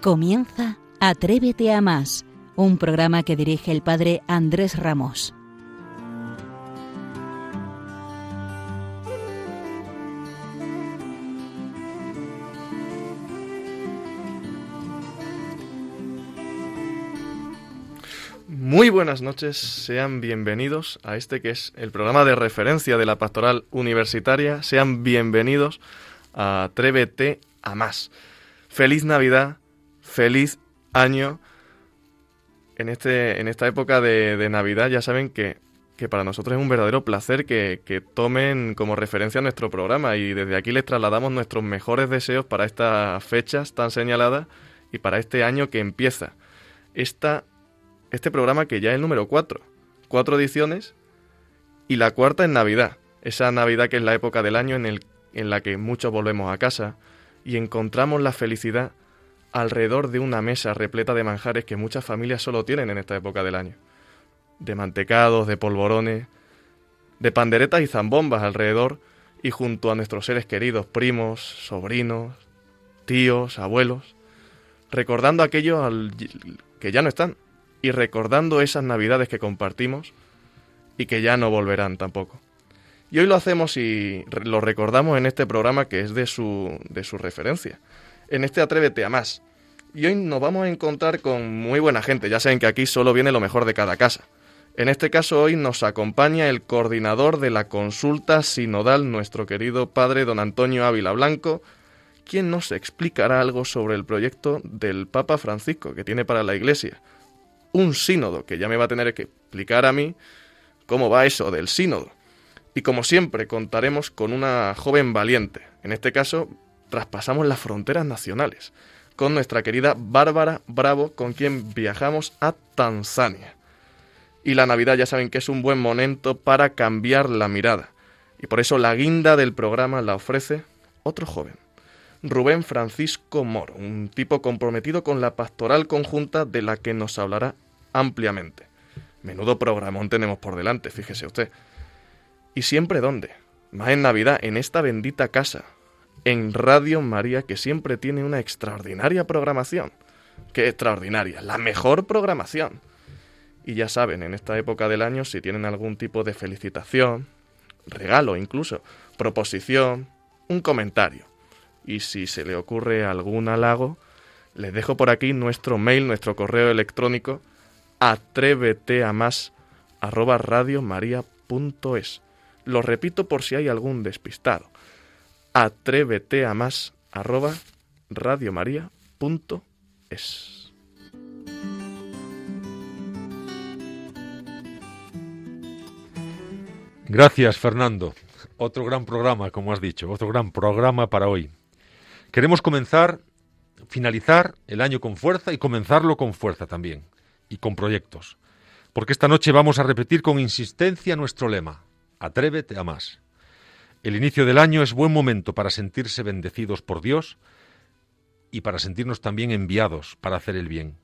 Comienza Atrévete a más, un programa que dirige el padre Andrés Ramos. Muy buenas noches, sean bienvenidos a este que es el programa de referencia de la pastoral universitaria. Sean bienvenidos a Atrévete a más. Feliz Navidad, feliz año. En, este, en esta época de, Navidad ya saben que, para nosotros es un verdadero placer que, que, tomen como referencia nuestro programa y desde aquí les trasladamos nuestros mejores deseos para estas fechas tan señaladas y para este año que empieza. Esta este programa que ya es el número 4. Cuatro ediciones y la cuarta en Navidad. Esa Navidad que es la época del año en, el, en la que muchos volvemos a casa y encontramos la felicidad alrededor de una mesa repleta de manjares que muchas familias solo tienen en esta época del año. De mantecados, de polvorones, de panderetas y zambombas alrededor y junto a nuestros seres queridos, primos, sobrinos, tíos, abuelos, recordando aquellos que ya no están, y recordando esas navidades que compartimos y que ya no volverán tampoco. Y hoy lo hacemos y lo recordamos en este programa que es de su, de su referencia, en este Atrévete a más. Y hoy nos vamos a encontrar con muy buena gente, ya saben que aquí solo viene lo mejor de cada casa. En este caso hoy nos acompaña el coordinador de la consulta sinodal, nuestro querido padre don Antonio Ávila Blanco, quien nos explicará algo sobre el proyecto del Papa Francisco que tiene para la Iglesia un sínodo, que ya me va a tener que explicar a mí cómo va eso del sínodo. Y como siempre contaremos con una joven valiente. En este caso, traspasamos las fronteras nacionales, con nuestra querida Bárbara Bravo, con quien viajamos a Tanzania. Y la Navidad ya saben que es un buen momento para cambiar la mirada. Y por eso la guinda del programa la ofrece otro joven. Rubén Francisco Moro, un tipo comprometido con la pastoral conjunta de la que nos hablará ampliamente. Menudo programón tenemos por delante, fíjese usted. ¿Y siempre dónde? Más en Navidad, en esta bendita casa, en Radio María, que siempre tiene una extraordinaria programación. ¡Qué extraordinaria! La mejor programación. Y ya saben, en esta época del año, si tienen algún tipo de felicitación, regalo incluso, proposición, un comentario. Y si se le ocurre algún halago, les dejo por aquí nuestro mail, nuestro correo electrónico, atrévete a más arroba radiomaria.es. Lo repito por si hay algún despistado. Atrévete a más arroba radiomaria.es. Gracias, Fernando. Otro gran programa, como has dicho, otro gran programa para hoy. Queremos comenzar, finalizar el año con fuerza y comenzarlo con fuerza también y con proyectos. Porque esta noche vamos a repetir con insistencia nuestro lema, Atrévete a más. El inicio del año es buen momento para sentirse bendecidos por Dios y para sentirnos también enviados para hacer el bien.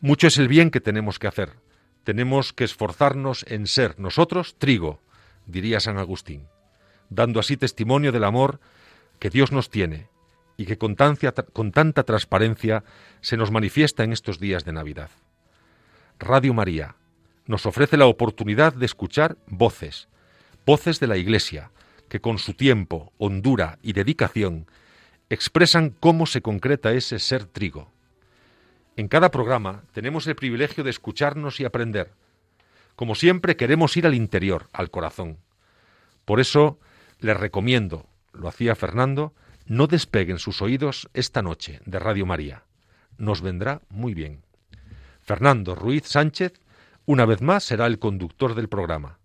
Mucho es el bien que tenemos que hacer. Tenemos que esforzarnos en ser nosotros trigo, diría San Agustín, dando así testimonio del amor que Dios nos tiene y que con, tanta transparencia se nos manifiesta en estos días de Navidad. Radio María nos ofrece la oportunidad de escuchar voces, voces de la Iglesia, que con su tiempo, hondura y dedicación expresan cómo se concreta ese ser trigo. En cada programa tenemos el privilegio de escucharnos y aprender. Como siempre queremos ir al interior, al corazón. Por eso les recomiendo, lo hacía Fernando, no despeguen sus oídos esta noche de Radio María. Nos vendrá muy bien. Fernando Ruiz Sánchez, una vez más, será el conductor del programa.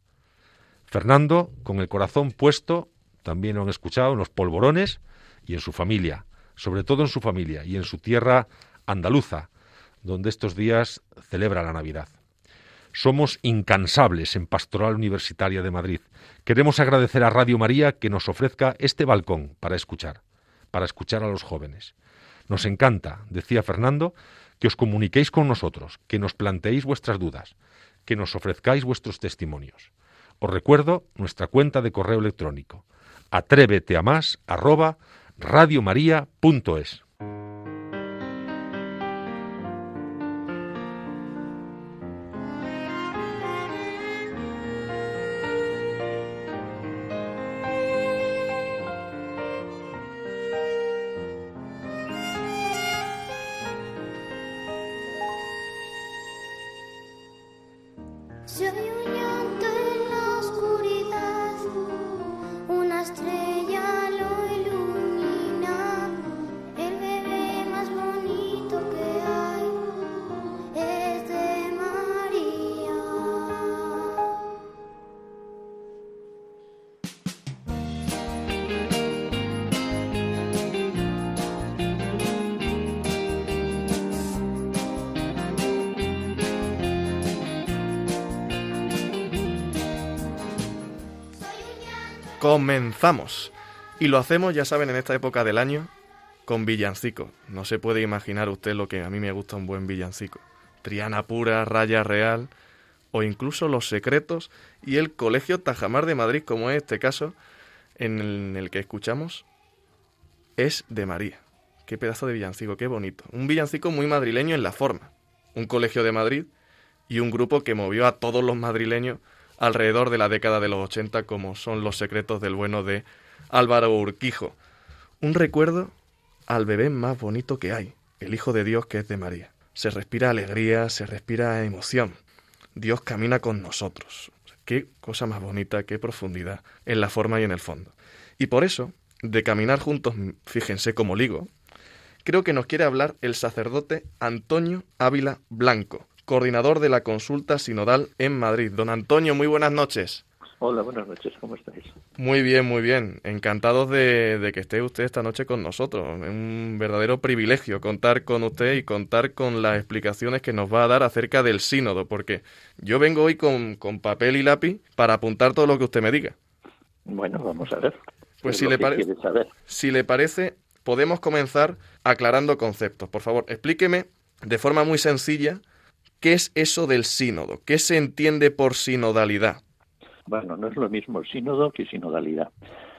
Fernando, con el corazón puesto, también lo han escuchado, en los polvorones y en su familia, sobre todo en su familia y en su tierra andaluza, donde estos días celebra la Navidad. Somos incansables en Pastoral Universitaria de Madrid. Queremos agradecer a Radio María que nos ofrezca este balcón para escuchar, para escuchar a los jóvenes. Nos encanta, decía Fernando, que os comuniquéis con nosotros, que nos planteéis vuestras dudas, que nos ofrezcáis vuestros testimonios. Os recuerdo nuestra cuenta de correo electrónico atrévete a más arroba. Comenzamos. Y lo hacemos, ya saben, en esta época del año con villancico. No se puede imaginar usted lo que a mí me gusta un buen villancico. Triana pura, raya real, o incluso Los Secretos y el Colegio Tajamar de Madrid, como es este caso en el que escuchamos, es de María. Qué pedazo de villancico, qué bonito. Un villancico muy madrileño en la forma. Un colegio de Madrid y un grupo que movió a todos los madrileños alrededor de la década de los 80 como son Los secretos del bueno de Álvaro Urquijo. Un recuerdo al bebé más bonito que hay, el Hijo de Dios que es de María. Se respira alegría, se respira emoción. Dios camina con nosotros. Qué cosa más bonita, qué profundidad en la forma y en el fondo. Y por eso, de caminar juntos, fíjense como ligo, creo que nos quiere hablar el sacerdote Antonio Ávila Blanco, coordinador de la consulta sinodal en Madrid. Don Antonio, muy buenas noches. Hola, buenas noches, ¿cómo estáis? Muy bien, muy bien. Encantados de, que esté usted esta noche con nosotros. Es un verdadero privilegio contar con usted y contar con las explicaciones que nos va a dar acerca del sínodo, porque yo vengo hoy con, con papel y lápiz para apuntar todo lo que usted me diga. Bueno, vamos a ver. Pues si le, parece, si le parece, podemos comenzar aclarando conceptos. Por favor, explíqueme de forma muy sencilla ¿Qué es eso del sínodo? ¿Qué se entiende por sinodalidad? Bueno, no es lo mismo sínodo que sinodalidad.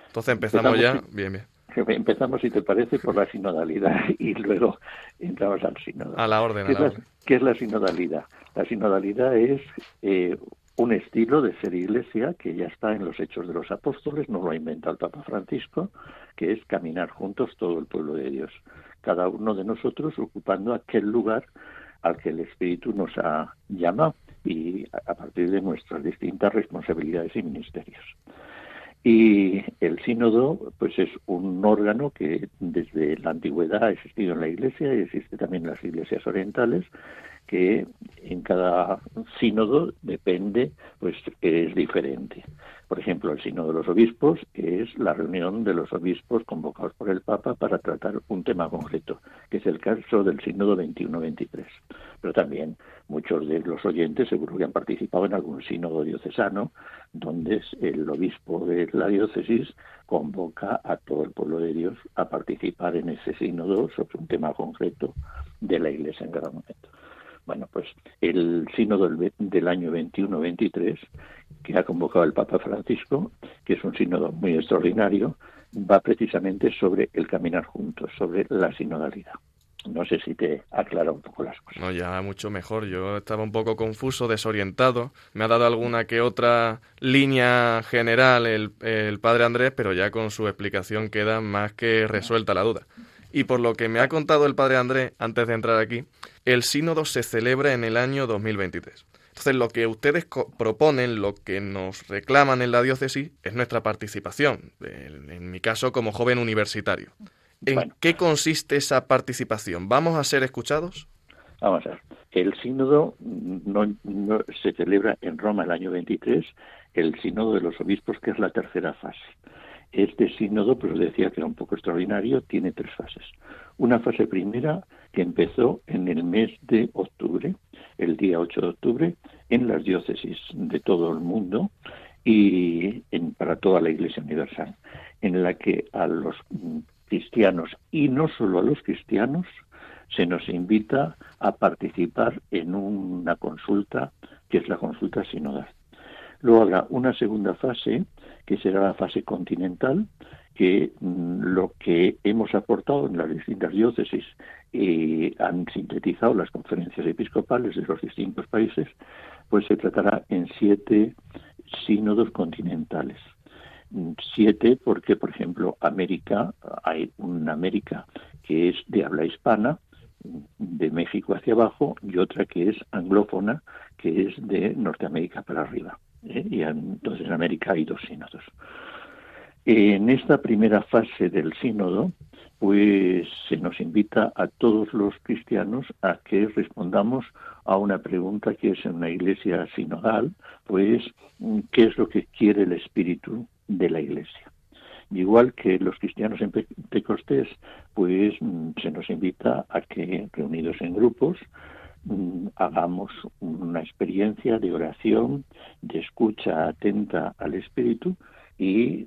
Entonces empezamos, ya, bien, bien. Empezamos, si te parece, por la sinodalidad y luego entramos al sínodo. A la orden. ¿Qué, es, la, ¿qué es la sinodalidad? La sinodalidad es eh, un estilo de ser iglesia que ya está en los hechos de los apóstoles, no lo ha inventado el Papa Francisco, que es caminar juntos todo el pueblo de Dios, cada uno de nosotros ocupando aquel lugar al que el Espíritu nos ha llamado y a partir de nuestras distintas responsabilidades y ministerios. Y el sínodo, pues es un órgano que desde la antigüedad ha existido en la Iglesia y existe también en las iglesias orientales, que en cada sínodo depende, pues es diferente. Por ejemplo, el Sínodo de los Obispos es la reunión de los obispos convocados por el Papa para tratar un tema concreto, que es el caso del Sínodo 21-23. Pero también muchos de los oyentes seguro que han participado en algún sínodo diocesano, donde el obispo de la diócesis convoca a todo el pueblo de Dios a participar en ese sínodo sobre un tema concreto de la Iglesia en cada momento. Bueno, pues el sínodo del, año 21-23, que ha convocado el Papa Francisco, que es un sínodo muy extraordinario, va precisamente sobre el caminar juntos, sobre la sinodalidad. No sé si te aclara un poco las cosas. No, ya mucho mejor. Yo estaba un poco confuso, desorientado. Me ha dado alguna que otra línea general el padre Andrés, pero ya con su explicación queda más que resuelta la duda. Y por lo que me ha contado el padre Andrés antes de entrar aquí, el sínodo se celebra en el año 2023. Entonces, lo que ustedes proponen, lo que nos reclaman en la diócesis, es nuestra participación, en mi caso como joven universitario. ¿En qué consiste esa participación? ¿Vamos a ser escuchados? Vamos a ver. El sínodo no, se celebra en Roma el año 23, el sínodo de los obispos, que es la tercera fase. Este sínodo, pues decía que era un poco extraordinario, tiene tres fases. Una fase primera que empezó en el mes de octubre, el día 8 de octubre, en las diócesis de todo el mundo y para toda la Iglesia Universal, en la que a los cristianos y no solo a los cristianos se nos invita a participar en una consulta que es la consulta sinodal. Luego habrá una segunda fase, que será la fase continental, que mm, lo que hemos aportado en las distintas diócesis y han sintetizado las conferencias episcopales de los distintos países, pues se tratará en siete sínodos continentales. Mm, siete porque, por ejemplo, América, hay una América que es de habla hispana, de México hacia abajo y otra que es anglófona, que es de Norteamérica para arriba. ¿Eh? Y entonces en América hay dos sínodos. En esta primera fase del sínodo, pues se nos invita a todos los cristianos a que respondamos a una pregunta que es en una iglesia sinodal, pues qué es lo que quiere el espíritu de la iglesia. Igual que los cristianos en Pentecostés, pues se nos invita a que reunidos en grupos hagamos una experiencia de oración, de escucha atenta al espíritu y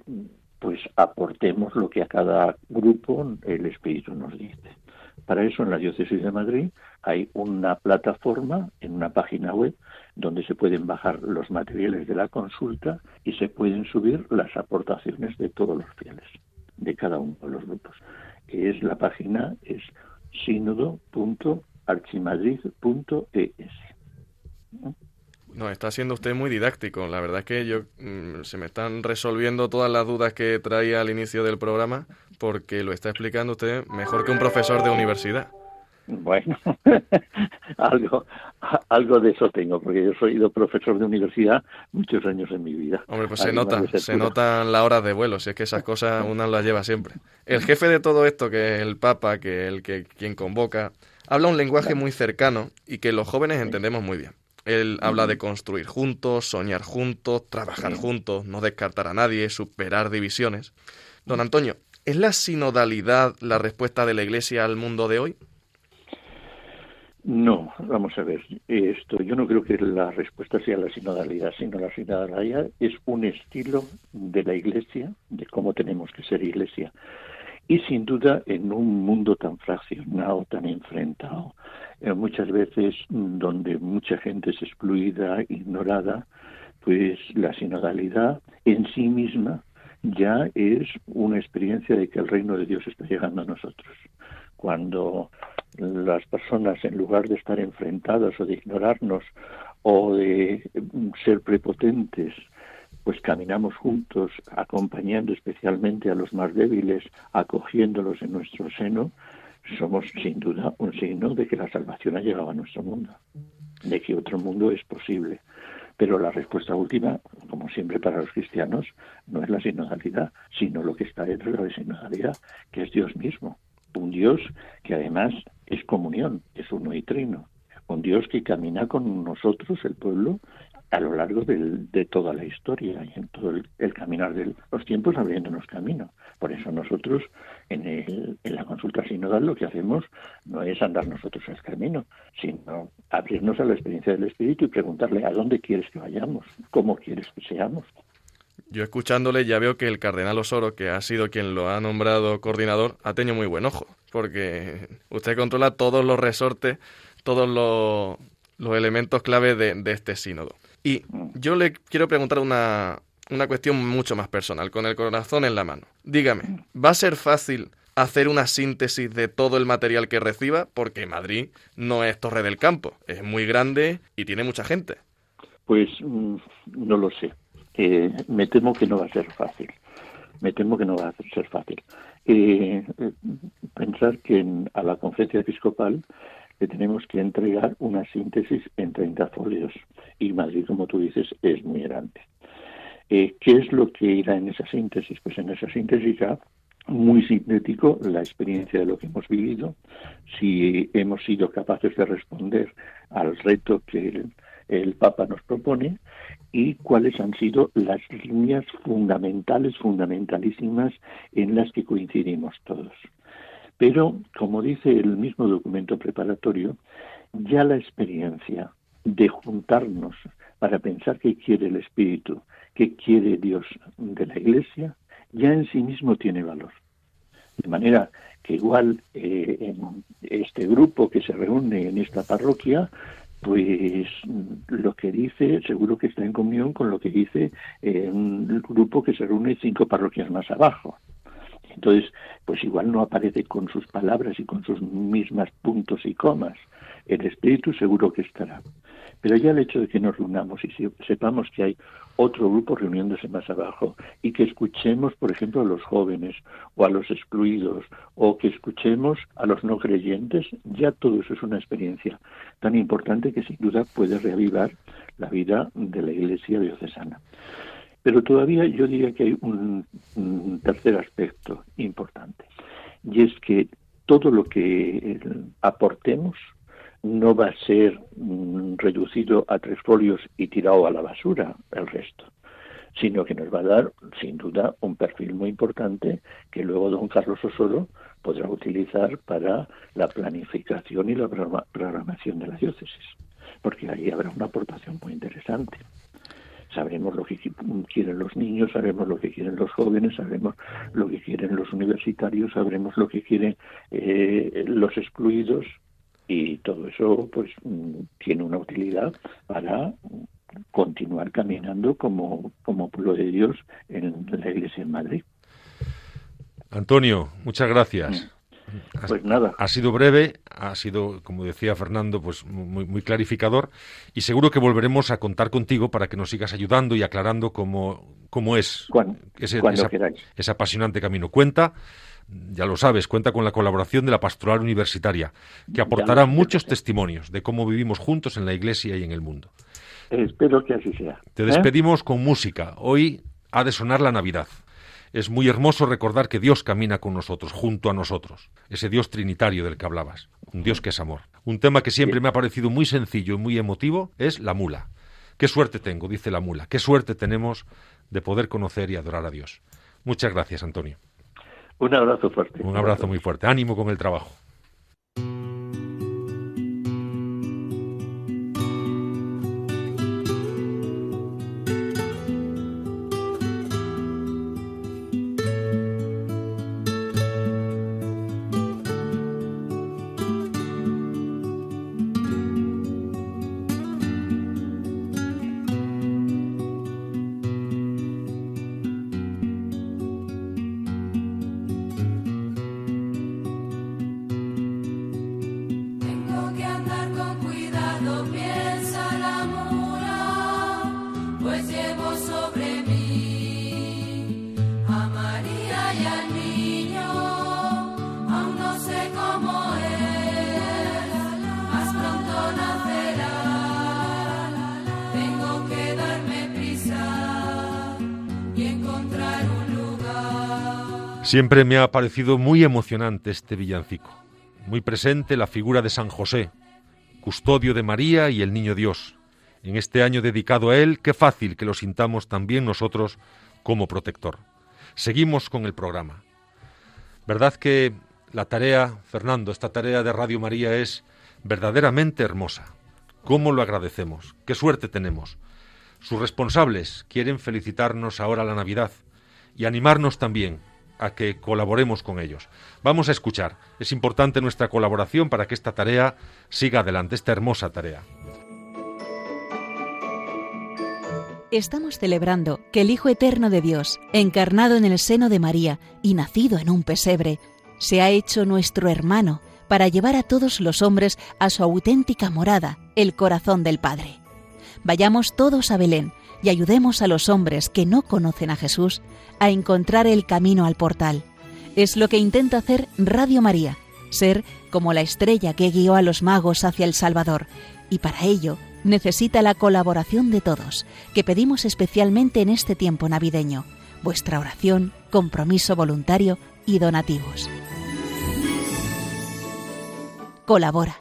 pues aportemos lo que a cada grupo el Espíritu nos dice. Para eso en la Diócesis de Madrid hay una plataforma en una página web donde se pueden bajar los materiales de la consulta y se pueden subir las aportaciones de todos los fieles, de cada uno de los grupos. Es la página es sínodo.archimadrid.es. No, está siendo usted muy didáctico. La verdad es que yo mm, se me están resolviendo todas las dudas que traía al inicio del programa porque lo está explicando usted mejor que un profesor de universidad. Bueno, algo, algo de eso tengo, porque yo soy profesor de universidad muchos años en mi vida. Hombre, pues se nota, se notan las horas de vuelo, si es que esas cosas una las lleva siempre. El jefe de todo esto, que es el Papa, que es el que quien convoca, habla un lenguaje muy cercano y que los jóvenes entendemos muy bien. Él habla de construir juntos, soñar juntos, trabajar juntos, no descartar a nadie, superar divisiones. Don Antonio, ¿es la sinodalidad la respuesta de la Iglesia al mundo de hoy? No, vamos a ver, esto yo no creo que la respuesta sea la sinodalidad, sino la sinodalidad es un estilo de la Iglesia, de cómo tenemos que ser Iglesia. Y sin duda en un mundo tan fraccionado, tan enfrentado, muchas veces mm, donde mucha gente es excluida, ignorada, pues la sinodalidad en sí misma ya es una experiencia de que el reino de Dios está llegando a nosotros. Cuando las personas, en lugar de estar enfrentadas o de ignorarnos o de mm, ser prepotentes, pues caminamos juntos, acompañando especialmente a los más débiles, acogiéndolos en nuestro seno, somos sin duda un signo de que la salvación ha llegado a nuestro mundo, de que otro mundo es posible. Pero la respuesta última, como siempre para los cristianos, no es la sinodalidad, sino lo que está dentro de la sinodalidad, que es Dios mismo. Un Dios que además es comunión, es uno y trino. Un Dios que camina con nosotros, el pueblo, a lo largo de toda la historia y en todo el, caminar de los tiempos abriéndonos camino. Por eso nosotros en, en la consulta sinodal lo que hacemos no es andar nosotros el camino, sino abrirnos a la experiencia del Espíritu y preguntarle a dónde quieres que vayamos, cómo quieres que seamos. Yo escuchándole ya veo que el cardenal Osoro, que ha sido quien lo ha nombrado coordinador, ha tenido muy buen ojo, porque usted controla todos los resortes, todos los, los elementos clave de, de este sínodo. Y yo le quiero preguntar una, una cuestión mucho más personal, con el corazón en la mano. Dígame, ¿va a ser fácil hacer una síntesis de todo el material que reciba? Porque Madrid no es Torre del Campo, es muy grande y tiene mucha gente. Pues mm, no lo sé. Eh, me temo que no va a ser fácil. Me temo que no va a ser fácil. Eh, pensar que a la conferencia episcopal le tenemos que entregar una síntesis en 30 folios y Madrid, como tú dices, es muy grande. Eh, ¿Qué es lo que irá en esa síntesis? Pues en esa síntesis ya muy sintético la experiencia de lo que hemos vivido, si hemos sido capaces de responder al reto que el, Papa nos propone y cuáles han sido las líneas fundamentales, fundamentalísimas en las que coincidimos todos. Pero, como dice el mismo documento preparatorio, ya la experiencia de juntarnos para pensar qué quiere el Espíritu, qué quiere Dios de la Iglesia, ya en sí mismo tiene valor. De manera que igual eh, en este grupo que se reúne en esta parroquia, pues lo que dice seguro que está en comunión con lo que dice un grupo que se reúne cinco parroquias más abajo. Entonces, pues igual no aparece con sus palabras y con sus mismas puntos y comas. El espíritu seguro que estará. Pero ya el hecho de que nos reunamos y sepamos que hay otro grupo reuniéndose más abajo y que escuchemos, por ejemplo, a los jóvenes o a los excluidos o que escuchemos a los no creyentes, ya todo eso es una experiencia tan importante que sin duda puede reavivar la vida de la Iglesia diocesana. Pero todavía yo diría que hay un, tercer aspecto importante y es que todo lo que eh, aportemos no va a ser mm, reducido a tres folios y tirado a la basura el resto, sino que nos va a dar, sin duda, un perfil muy importante que luego don Carlos Osoro podrá utilizar para la planificación y la programación de la diócesis, porque ahí habrá una aportación muy interesante. Sabremos lo que quieren los niños, sabremos lo que quieren los jóvenes, sabremos lo que quieren los universitarios, sabremos lo que quieren eh, los excluidos y todo eso pues mm, tiene una utilidad para continuar caminando como, como pueblo de Dios en la Iglesia en Madrid. Antonio, muchas gracias. Mm. Pues nada. Ha sido breve, ha sido, como decía Fernando, pues muy, muy clarificador y seguro que volveremos a contar contigo para que nos sigas ayudando y aclarando cómo, cómo es ese, ese apasionante camino. Cuenta ya lo sabes, cuenta con la colaboración de la Pastoral Universitaria, que aportará muchos testimonios de cómo vivimos juntos en la Iglesia y en el mundo. Espero que así sea. Te despedimos con música. Hoy ha de sonar la Navidad es muy hermoso recordar que Dios camina con nosotros, junto a nosotros, ese Dios trinitario del que hablabas, un Dios que es amor. Un tema que siempre me ha parecido muy sencillo y muy emotivo es la mula. Qué suerte tengo, dice la mula, qué suerte tenemos de poder conocer y adorar a Dios. Muchas gracias, Antonio. Un abrazo fuerte. Un abrazo muy fuerte. Ánimo con el trabajo. Siempre me ha parecido muy emocionante este villancico, muy presente la figura de San José, custodio de María y el Niño Dios. En este año dedicado a él, qué fácil que lo sintamos también nosotros como protector. Seguimos con el programa. ¿Verdad que la tarea, Fernando, esta tarea de Radio María es verdaderamente hermosa? ¿Cómo lo agradecemos? ¿Qué suerte tenemos? Sus responsables quieren felicitarnos ahora la Navidad y animarnos también a que colaboremos con ellos. Vamos a escuchar. Es importante nuestra colaboración para que esta tarea siga adelante, esta hermosa tarea. Estamos celebrando que el Hijo Eterno de Dios, encarnado en el seno de María y nacido en un pesebre, se ha hecho nuestro hermano para llevar a todos los hombres a su auténtica morada, el corazón del Padre. Vayamos todos a Belén y ayudemos a los hombres que no conocen a Jesús a encontrar el camino al portal. Es lo que intenta hacer Radio María, ser como la estrella que guió a los magos hacia el Salvador, y para ello necesita la colaboración de todos, que pedimos especialmente en este tiempo navideño, vuestra oración, compromiso voluntario y donativos. Colabora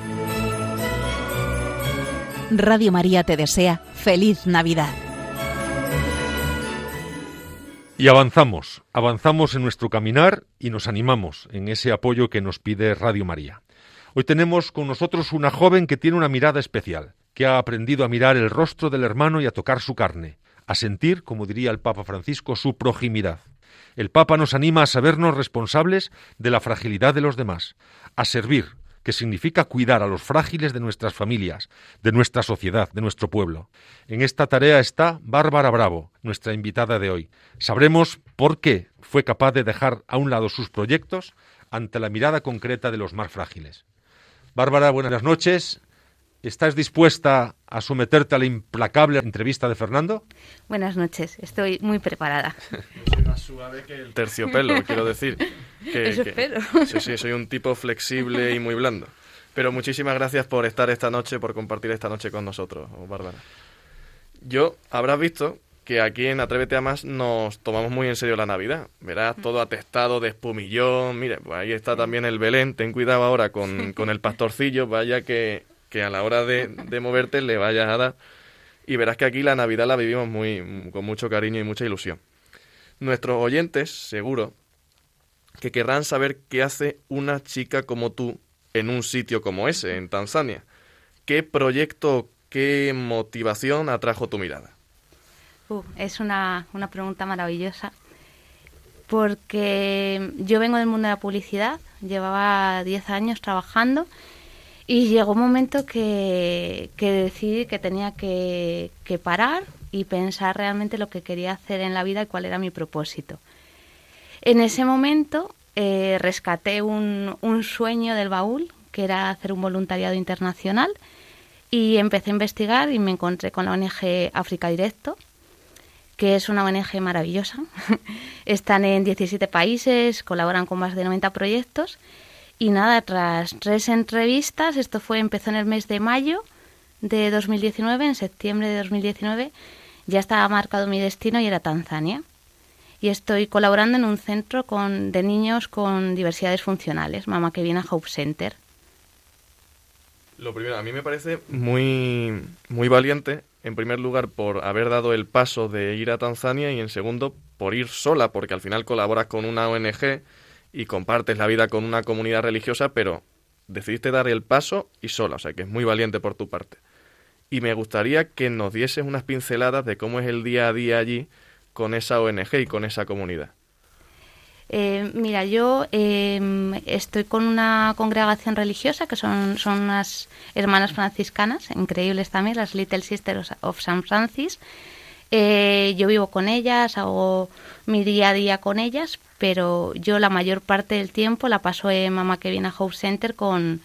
Radio María te desea feliz Navidad. Y avanzamos, avanzamos en nuestro caminar y nos animamos en ese apoyo que nos pide Radio María. Hoy tenemos con nosotros una joven que tiene una mirada especial. que ha aprendido a mirar el rostro del hermano y a tocar su carne, a sentir, como diría el Papa Francisco, su proximidad. El Papa nos anima a sabernos responsables de la fragilidad de los demás, a servir, que significa cuidar a los frágiles de nuestras familias, de nuestra sociedad, de nuestro pueblo. En esta tarea está Bárbara Bravo, nuestra invitada de hoy. Sabremos por qué fue capaz de dejar a un lado sus proyectos ante la mirada concreta de los más frágiles. Bárbara, buenas noches. ¿Estás dispuesta a someterte a la implacable entrevista de Fernando? Buenas noches, estoy muy preparada. Soy más suave que el terciopelo, quiero decir. Que, Eso que- espero. Sí, sí, soy un tipo flexible y muy blando. Pero muchísimas gracias por estar esta noche, por compartir esta noche con nosotros, Bárbara. Yo, habrás visto que aquí en Atrévete a Más nos tomamos muy en serio la Navidad. Verás, todo atestado de espumillón. Mire, pues ahí está también el Belén. Ten cuidado ahora con, con el pastorcillo, vaya que, que a la hora de, de moverte le vayas a dar. Y verás que aquí la Navidad la vivimos muy, con mucho cariño y mucha ilusión. Nuestros oyentes, seguro, que querrán saber qué hace una chica como tú en un sitio como ese, en Tanzania. ¿Qué proyecto, qué motivación atrajo tu mirada? Uh, es una, una pregunta maravillosa porque yo vengo del mundo de la publicidad, llevaba 10 años trabajando y llegó un momento que, que decidí que tenía que, que parar y pensar realmente lo que quería hacer en la vida y cuál era mi propósito. En ese momento eh, rescaté un, un sueño del baúl, que era hacer un voluntariado internacional, y empecé a investigar y me encontré con la ONG África Directo, que es una ONG maravillosa. Están en 17 países, colaboran con más de 90 proyectos. Y nada, tras tres entrevistas, esto fue empezó en el mes de mayo de 2019, en septiembre de 2019, ya estaba marcado mi destino y era Tanzania. Y estoy colaborando en un centro con, de niños con diversidades funcionales, Mama que viene a Hope Center. Lo primero, a mí me parece muy, muy valiente, en primer lugar, por haber dado el paso de ir a Tanzania y en segundo, por ir sola, porque al final colaboras con una ONG y compartes la vida con una comunidad religiosa, pero decidiste dar el paso y sola, o sea que es muy valiente por tu parte. Y me gustaría que nos dieses unas pinceladas de cómo es el día a día allí con esa ONG y con esa comunidad. Eh, mira, yo eh, estoy con una congregación religiosa que son, son unas hermanas franciscanas, increíbles también, las Little Sisters of San Francis. Eh, yo vivo con ellas, hago mi día a día con ellas, pero yo la mayor parte del tiempo la paso en Mamá que viene a Hope Center con,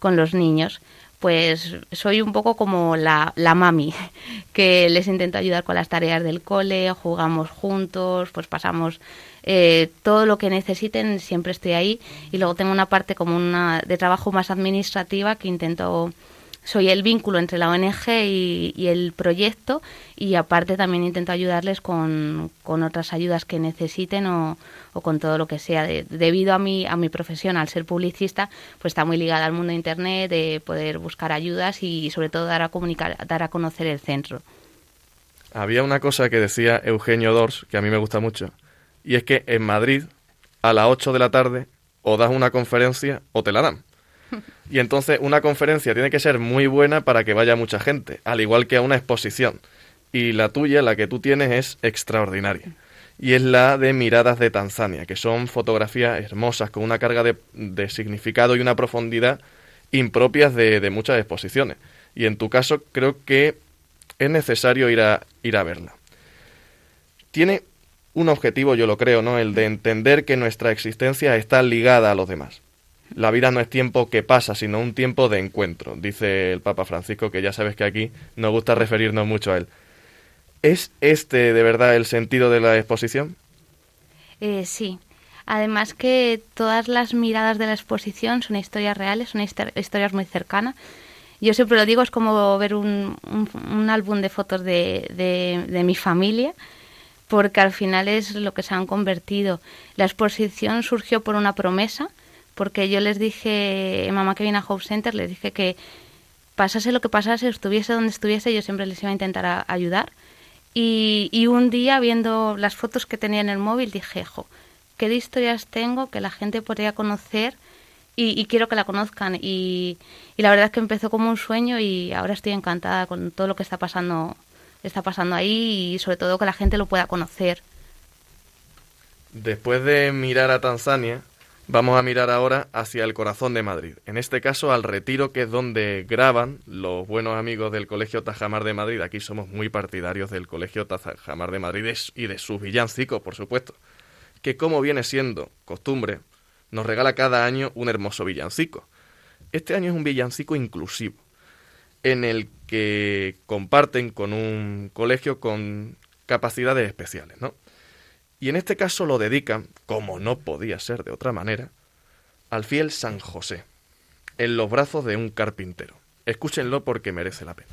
con los niños. Pues soy un poco como la, la mami, que les intento ayudar con las tareas del cole, jugamos juntos, pues pasamos eh, todo lo que necesiten, siempre estoy ahí. Y luego tengo una parte como una de trabajo más administrativa que intento soy el vínculo entre la ONG y, el proyecto y aparte también intento ayudarles con, con otras ayudas que necesiten o, o, con todo lo que sea. De, debido a mi, a mi profesión, al ser publicista, pues está muy ligada al mundo de Internet, de poder buscar ayudas y sobre todo dar a, comunicar, dar a conocer el centro. Había una cosa que decía Eugenio Dors, que a mí me gusta mucho, y es que en Madrid, a las 8 de la tarde, o das una conferencia o te la dan. Y entonces una conferencia tiene que ser muy buena para que vaya mucha gente, al igual que a una exposición. Y la tuya, la que tú tienes, es extraordinaria. Y es la de Miradas de Tanzania, que son fotografías hermosas, con una carga de, de significado y una profundidad impropias de, de, muchas exposiciones. Y en tu caso creo que es necesario ir a, ir a verla. Tiene un objetivo, yo lo creo, ¿no? El de entender que nuestra existencia está ligada a los demás. La vida no es tiempo que pasa, sino un tiempo de encuentro, dice el Papa Francisco, que ya sabes que aquí nos gusta referirnos mucho a él. ¿Es este de verdad el sentido de la exposición? Eh, sí. Además que todas las miradas de la exposición son historias reales, son historias muy cercanas. Yo siempre lo digo, es como ver un, un, un álbum de fotos de, de, de mi familia, porque al final es lo que se han convertido. La exposición surgió por una promesa, porque yo les dije, mamá que viene a Hope Center, les dije que pasase lo que pasase, estuviese donde estuviese, yo siempre les iba a intentar ayudar. Y, y, un día, viendo las fotos que tenía en el móvil, dije, jo, qué de historias tengo que la gente podría conocer y, quiero que la conozcan. Y, y, la verdad es que empezó como un sueño y ahora estoy encantada con todo lo que está pasando, está pasando ahí y sobre todo que la gente lo pueda conocer. Después de mirar a Tanzania, vamos a mirar ahora hacia el corazón de Madrid. En este caso al retiro, que es donde graban los buenos amigos del Colegio Tajamar de Madrid. Aquí somos muy partidarios del Colegio Tajamar de Madrid y de sus villancicos, por supuesto. Que como viene siendo costumbre, nos regala cada año un hermoso villancico. Este año es un villancico inclusivo, en el que comparten con un colegio con capacidades especiales, ¿no? Y en este caso lo dedican, como no podía ser de otra manera, al fiel San José, en los brazos de un carpintero. Escúchenlo porque merece la pena.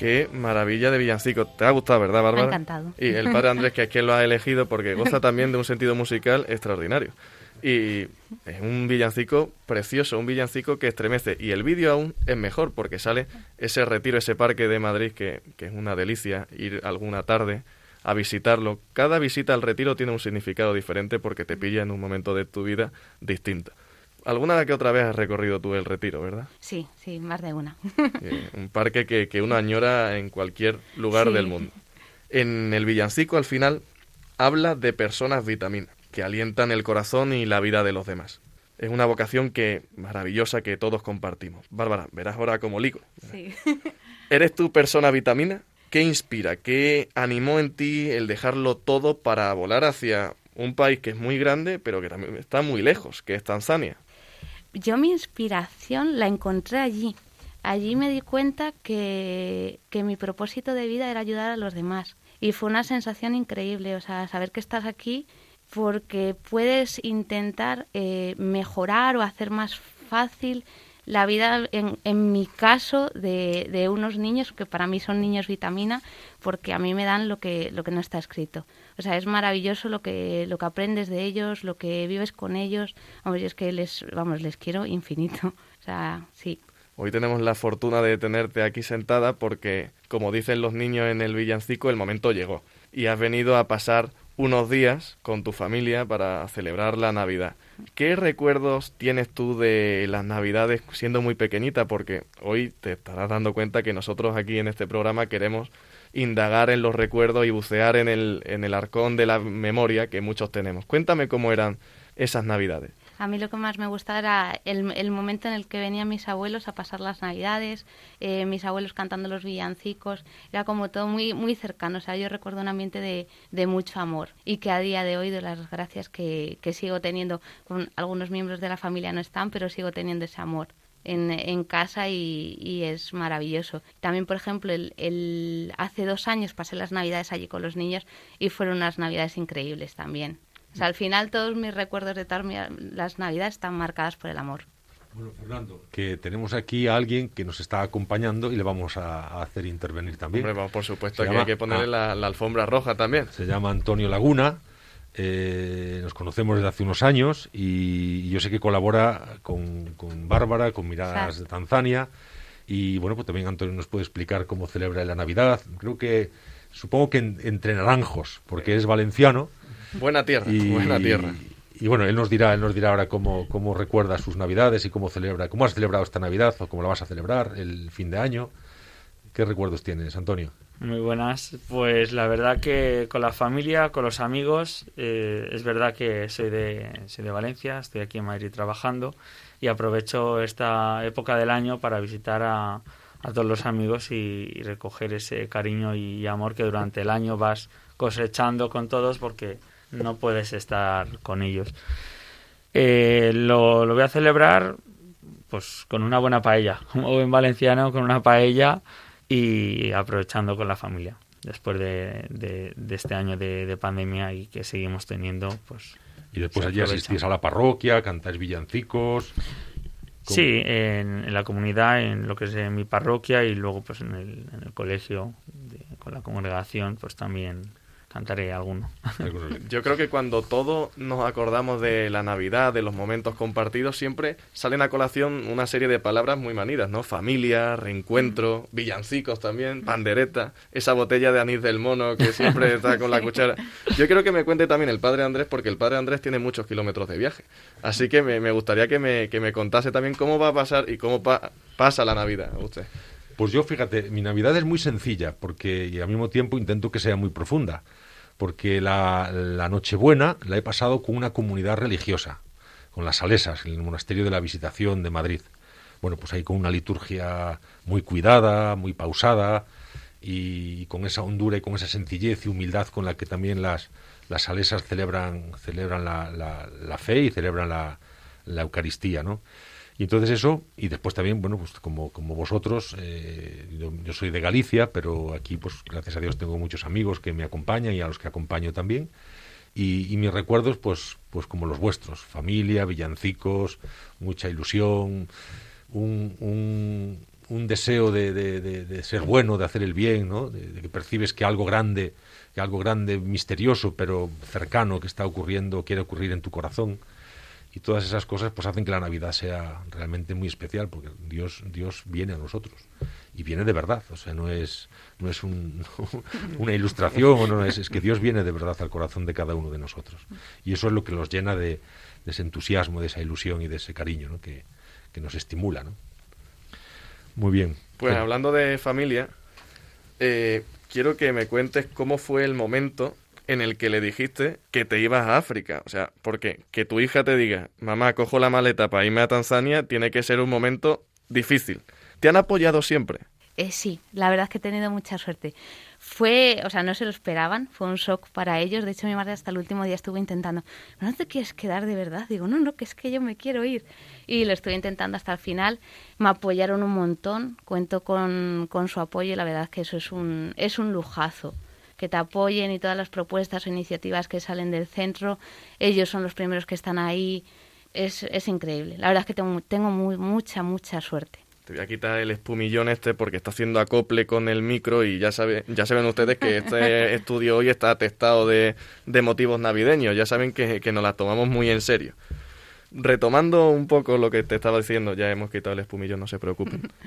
Qué maravilla de villancico. ¿Te ha gustado, verdad, Bárbara? Me ha encantado. Y el padre Andrés, que es quien lo ha elegido porque goza también de un sentido musical extraordinario. Y es un villancico precioso, un villancico que estremece. Y el vídeo aún es mejor porque sale ese retiro, ese parque de Madrid, que, que es una delicia ir alguna tarde a visitarlo. Cada visita al retiro tiene un significado diferente porque te pilla en un momento de tu vida distinto. ¿Alguna que otra vez has recorrido tú el retiro, verdad? Sí, sí, más de una. un parque que, que, uno añora en cualquier lugar del mundo. En el villancico, al final, habla de personas vitamina, que alientan el corazón y la vida de los demás. Es una vocación que maravillosa que todos compartimos. Bárbara, verás ahora como ligo. Sí. ¿Eres tu persona vitamina? ¿Qué inspira? ¿Qué animó en ti el dejarlo todo para volar hacia un país que es muy grande, pero que también está muy lejos, que es Tanzania? Yo mi inspiración la encontré allí. Allí me di cuenta que, que mi propósito de vida era ayudar a los demás. Y fue una sensación increíble, o sea, saber que estás aquí porque puedes intentar eh, mejorar o hacer más fácil la vida, en, en mi caso, de, de, unos niños que para mí son niños vitamina, porque a mí me dan lo que, lo que no está escrito. O sea, es maravilloso lo que, lo que aprendes de ellos, lo que vives con ellos. Vamos, es que les, vamos, les quiero infinito. O sea, sí. Hoy tenemos la fortuna de tenerte aquí sentada porque, como dicen los niños en el villancico, el momento llegó. Y has venido a pasar unos días con tu familia para celebrar la Navidad. ¿Qué recuerdos tienes tú de las Navidades siendo muy pequeñita? Porque hoy te estarás dando cuenta que nosotros aquí en este programa queremos indagar en los recuerdos y bucear en el, en el arcón de la memoria que muchos tenemos. Cuéntame cómo eran esas navidades. A mí lo que más me gustaba era el, el momento en el que venían mis abuelos a pasar las navidades, eh, mis abuelos cantando los villancicos, era como todo muy, muy cercano, o sea, yo recuerdo un ambiente de, de mucho amor y que a día de hoy de las gracias que, que sigo teniendo, con algunos miembros de la familia no están, pero sigo teniendo ese amor en, en casa y, es maravilloso. También, por ejemplo, el, el, hace dos años pasé las navidades allí con los niños y fueron unas navidades increíbles también. O sea, al final todos mis recuerdos de todas las navidades están marcadas por el amor. Bueno, Fernando, que tenemos aquí a alguien que nos está acompañando y le vamos a, hacer intervenir también. Hombre, por supuesto que hay que ponerle la, la alfombra roja también. Se llama Antonio Laguna eh, nos conocemos desde hace unos años y, yo sé que colabora con, con Bárbara, con Miradas de Tanzania. Y bueno, pues también Antonio nos puede explicar cómo celebra la Navidad. Creo que, supongo que entre naranjos, porque es valenciano. Buena tierra, buena tierra. Y, bueno, él nos dirá, él nos dirá ahora cómo, cómo recuerda sus Navidades y cómo celebra, cómo has celebrado esta Navidad o cómo la vas a celebrar el fin de año. ¿Qué recuerdos tienes, Antonio? Muy buenas. Pues la verdad que con la familia, con los amigos, eh, es verdad que soy de, soy de Valencia, estoy aquí en Madrid trabajando y aprovecho esta época del año para visitar a, todos los amigos y, recoger ese cariño y amor que durante el año vas cosechando con todos porque no puedes estar con ellos. Eh, lo, lo, voy a celebrar pues con una buena paella, como buen valenciano, con una paella y aprovechando con la familia después de, de, este año de, pandemia y que seguimos teniendo, pues... Y después allí asistís a la parroquia, cantáis villancicos. Sí, en, la comunidad, en lo que es en mi parroquia y luego pues en el, en el colegio con la congregación, pues también cantaré alguno. Yo creo que cuando todos nos acordamos de la Navidad, de los momentos compartidos, siempre salen a colación una serie de palabras muy manidas, ¿no? Familia, reencuentro, villancicos también, pandereta, esa botella de anís del mono que siempre está con la cuchara. Yo quiero que me cuente también el padre Andrés, porque el padre Andrés tiene muchos kilómetros de viaje. Así que me, gustaría que me, que me contase también cómo va a pasar y cómo pasa la Navidad usted. Pues yo, fíjate, mi Navidad es muy sencilla, porque y al mismo tiempo intento que sea muy profunda porque la, Nochebuena la he pasado con una comunidad religiosa, con las Salesas, en el Monasterio de la Visitación de Madrid. Bueno, pues ahí con una liturgia muy cuidada, muy pausada, y, con esa hondura y con esa sencillez y humildad con la que también las, las salesas celebran, celebran la, la, fe y celebran la, la Eucaristía, ¿no? Y entonces eso, y después también, bueno, pues como, como vosotros, eh, yo, soy de Galicia, pero aquí, pues gracias a Dios tengo muchos amigos que me acompañan y a los que acompaño también. Y, mis recuerdos, pues, pues como los vuestros, familia, villancicos, mucha ilusión, un, un, deseo de, de, ser bueno, de hacer el bien, ¿no? de, que percibes que algo grande, que algo grande, misterioso, pero cercano que está ocurriendo, quiere ocurrir en tu corazón y todas esas cosas pues hacen que la Navidad sea realmente muy especial porque Dios Dios viene a nosotros y viene de verdad o sea no es no es una ilustración no es, es que Dios viene de verdad al corazón de cada uno de nosotros y eso es lo que nos llena de, ese entusiasmo de esa ilusión y de ese cariño ¿no? que, que nos estimula ¿no? muy bien pues hablando de familia eh, quiero que me cuentes cómo fue el momento en el que le dijiste que te ibas a África. O sea, porque que tu hija te diga, mamá, cojo la maleta para irme a Tanzania, tiene que ser un momento difícil. ¿Te han apoyado siempre? Eh, sí, la verdad es que he tenido mucha suerte. Fue, o sea, no se lo esperaban, fue un shock para ellos. De hecho, mi madre hasta el último día estuvo intentando, ¿no te quieres quedar de verdad? Digo, no, no, que es que yo me quiero ir. Y lo estuve intentando hasta el final. Me apoyaron un montón, cuento con, con su apoyo y la verdad es que eso es un, es un lujazo que te apoyen y todas las propuestas o iniciativas que salen del centro, ellos son los primeros que están ahí. Es, es increíble. La verdad es que tengo, tengo muy, mucha, mucha suerte. Te voy a quitar el espumillón este porque está haciendo acople con el micro y ya, sabe, ya saben ustedes que este estudio hoy está atestado de, de motivos navideños. Ya saben que, que nos la tomamos muy en serio. Retomando un poco lo que te estaba diciendo, ya hemos quitado el espumillón, no se preocupen.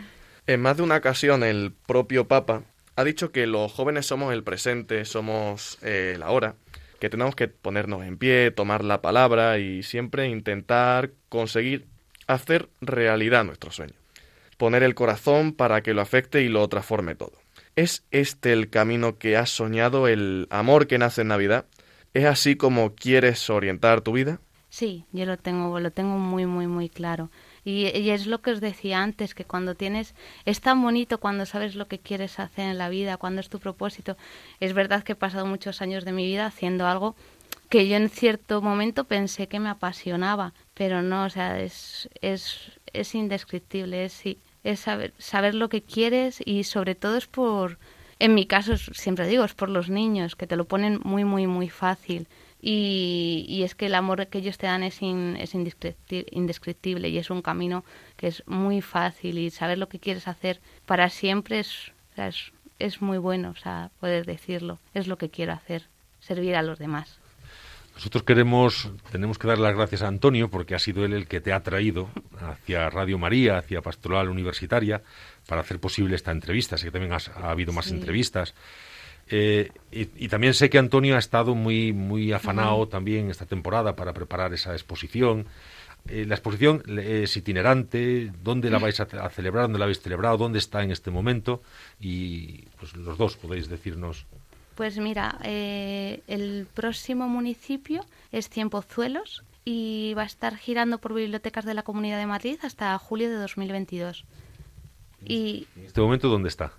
En más de una ocasión el propio Papa ha dicho que los jóvenes somos el presente, somos eh, la hora, que tenemos que ponernos en pie, tomar la palabra y siempre intentar conseguir hacer realidad nuestro sueño. Poner el corazón para que lo afecte y lo transforme todo. ¿Es este el camino que has soñado, el amor que nace en Navidad? ¿Es así como quieres orientar tu vida? Sí, yo lo tengo, lo tengo muy, muy, muy claro. Y, es lo que os decía antes, que cuando tienes, es tan bonito cuando sabes lo que quieres hacer en la vida, cuando es tu propósito. Es verdad que he pasado muchos años de mi vida haciendo algo que yo en cierto momento pensé que me apasionaba, pero no, o sea, es, es, es indescriptible, es, es saber, saber lo que quieres y sobre todo es por, en mi caso siempre digo, es por los niños, que te lo ponen muy, muy, muy fácil y, es que el amor que ellos te dan es, es indescriptible y es un camino que es muy fácil y saber lo que quieres hacer para siempre es, es, es muy bueno, o sea, poder decirlo, es lo que quiero hacer, servir a los demás. Nosotros queremos, tenemos que dar las gracias a Antonio porque ha sido él el que te ha traído hacia Radio María, hacia Pastoral Universitaria, para hacer posible esta entrevista. Sé que también ha habido más entrevistas. Eh, y, también sé que Antonio ha estado muy, muy afanado también esta temporada para preparar esa exposición. Eh, la exposición es itinerante, ¿dónde la vais a, celebrar? ¿Dónde la habéis celebrado? ¿Dónde está en este momento? Y pues los dos podéis decirnos. Pues mira, eh, el próximo municipio es Tiempozuelos y va a estar girando por bibliotecas de la Comunidad de Madrid hasta julio de 2022. Y ¿En este momento dónde está?